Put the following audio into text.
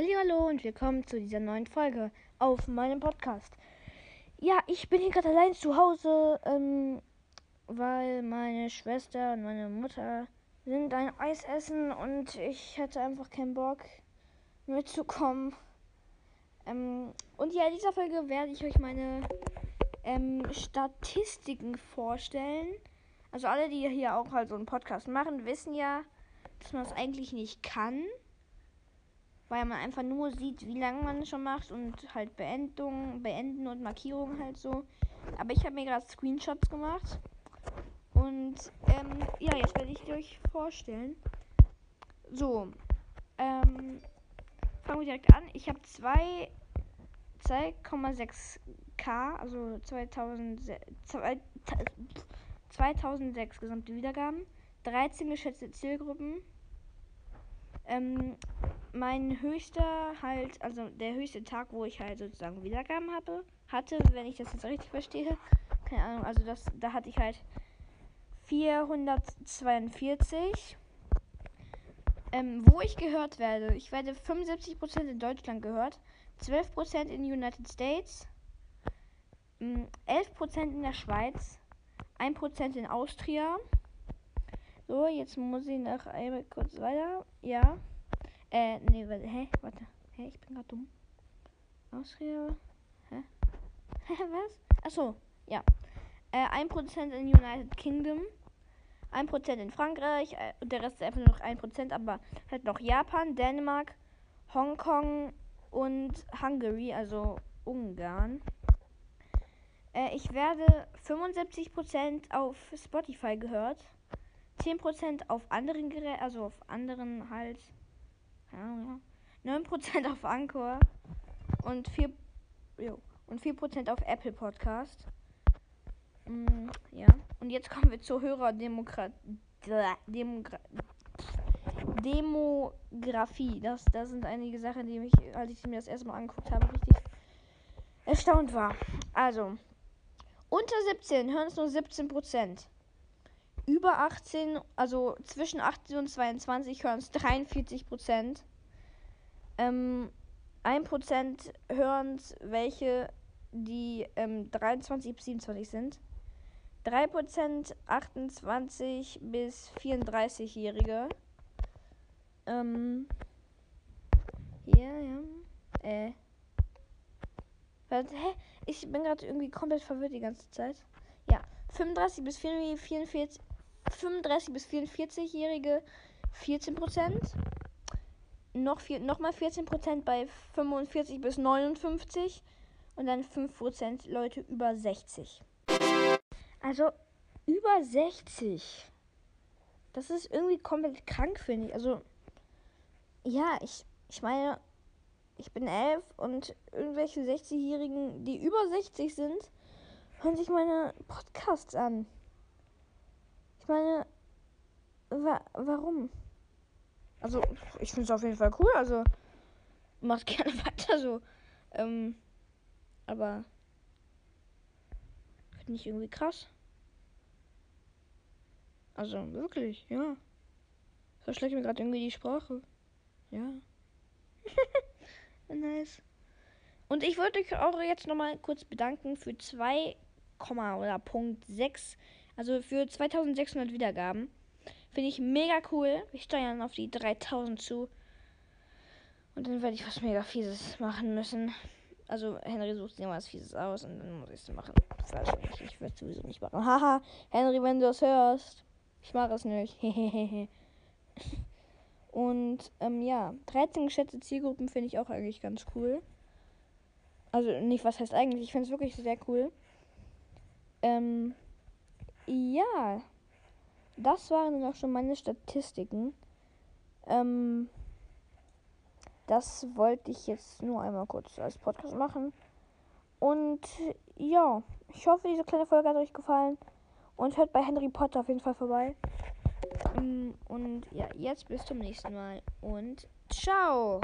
Hallo und willkommen zu dieser neuen Folge auf meinem Podcast. Ja, ich bin hier gerade allein zu Hause, ähm, weil meine Schwester und meine Mutter sind ein Eis essen und ich hätte einfach keinen Bock mitzukommen. Ähm, und ja, in dieser Folge werde ich euch meine ähm, Statistiken vorstellen. Also alle, die hier auch halt so einen Podcast machen, wissen ja, dass man das eigentlich nicht kann weil man einfach nur sieht, wie lange man schon macht und halt Beendung, Beenden und Markierungen halt so. Aber ich habe mir gerade Screenshots gemacht und ähm, ja, jetzt werde ich euch vorstellen. So, ähm, fangen wir direkt an. Ich habe 2,6k, also 2006, 2006 gesamte Wiedergaben, 13 geschätzte Zielgruppen. Ähm, mein höchster halt, also der höchste Tag, wo ich halt sozusagen Wiedergaben habe, hatte, wenn ich das jetzt richtig verstehe. Keine Ahnung, also das, da hatte ich halt 442. Ähm, wo ich gehört werde. Ich werde 75% in Deutschland gehört, 12% in den United States, 11% mm, in der Schweiz, 1% in Austria. So, jetzt muss ich noch einmal kurz weiter. Ja. Äh, nee, warte, hä? Warte. Hä, ich bin gerade dumm. Austria. Hä? Was? Achso, ja. Äh, 1% in United Kingdom. 1% in Frankreich. Äh, und der Rest ist einfach nur noch 1%, aber halt noch Japan, Dänemark, Hongkong und Hungary, also Ungarn. Äh, ich werde 75% auf Spotify gehört. 10% auf anderen Geräten, also auf anderen halt ja, ja. 9% auf Anchor und 4, jo, und 4% auf Apple Podcast. Mm, ja. Und jetzt kommen wir zur Hörerdemokrat Demogra Demografie. Das, das sind einige Sachen, die mich, als ich mir das erste Mal angeguckt habe, richtig erstaunt war. Also, unter 17 hören es nur 17 über 18, also zwischen 18 und 22 hören es 43 Prozent. Ähm, 1% hören es welche, die ähm, 23 bis 27 sind. 3% 28 bis 34-Jährige. Ähm, hier, ja. Äh. Was, hä? Ich bin gerade irgendwie komplett verwirrt die ganze Zeit. Ja. 35 bis 44, 35 bis 44-Jährige 14 Prozent. Noch, vier, noch mal 14 Prozent bei 45 bis 59 und dann 5 Prozent Leute über 60. Also über 60. Das ist irgendwie komplett krank, finde ich. Also ja, ich, ich meine, ich bin 11 und irgendwelche 60-Jährigen, die über 60 sind, hören sich meine Podcasts an meine, wa warum? Also, ich finde es auf jeden Fall cool. Also, macht gerne weiter so. Ähm, aber finde ich irgendwie krass. Also, wirklich, ja. Verschlägt mir gerade irgendwie die Sprache. Ja. nice. Und ich wollte euch auch jetzt nochmal kurz bedanken für 2, oder Punkt 6 also für 2600 Wiedergaben. Finde ich mega cool. Wir steuern auf die 3000 zu. Und dann werde ich was mega Fieses machen müssen. Also Henry sucht immer was Fieses aus und dann muss ich es machen. Wahrscheinlich. Ich werde sowieso nicht machen. Haha, Henry, wenn du das hörst. Ich mache es nicht. und ähm, ja, 13 geschätzte Zielgruppen finde ich auch eigentlich ganz cool. Also nicht, was heißt eigentlich, ich finde es wirklich sehr cool. Ähm, ja, das waren dann auch schon meine Statistiken. Ähm, das wollte ich jetzt nur einmal kurz als Podcast machen. Und ja, ich hoffe, diese kleine Folge hat euch gefallen. Und hört bei Harry Potter auf jeden Fall vorbei. Ähm, und ja, jetzt bis zum nächsten Mal. Und ciao.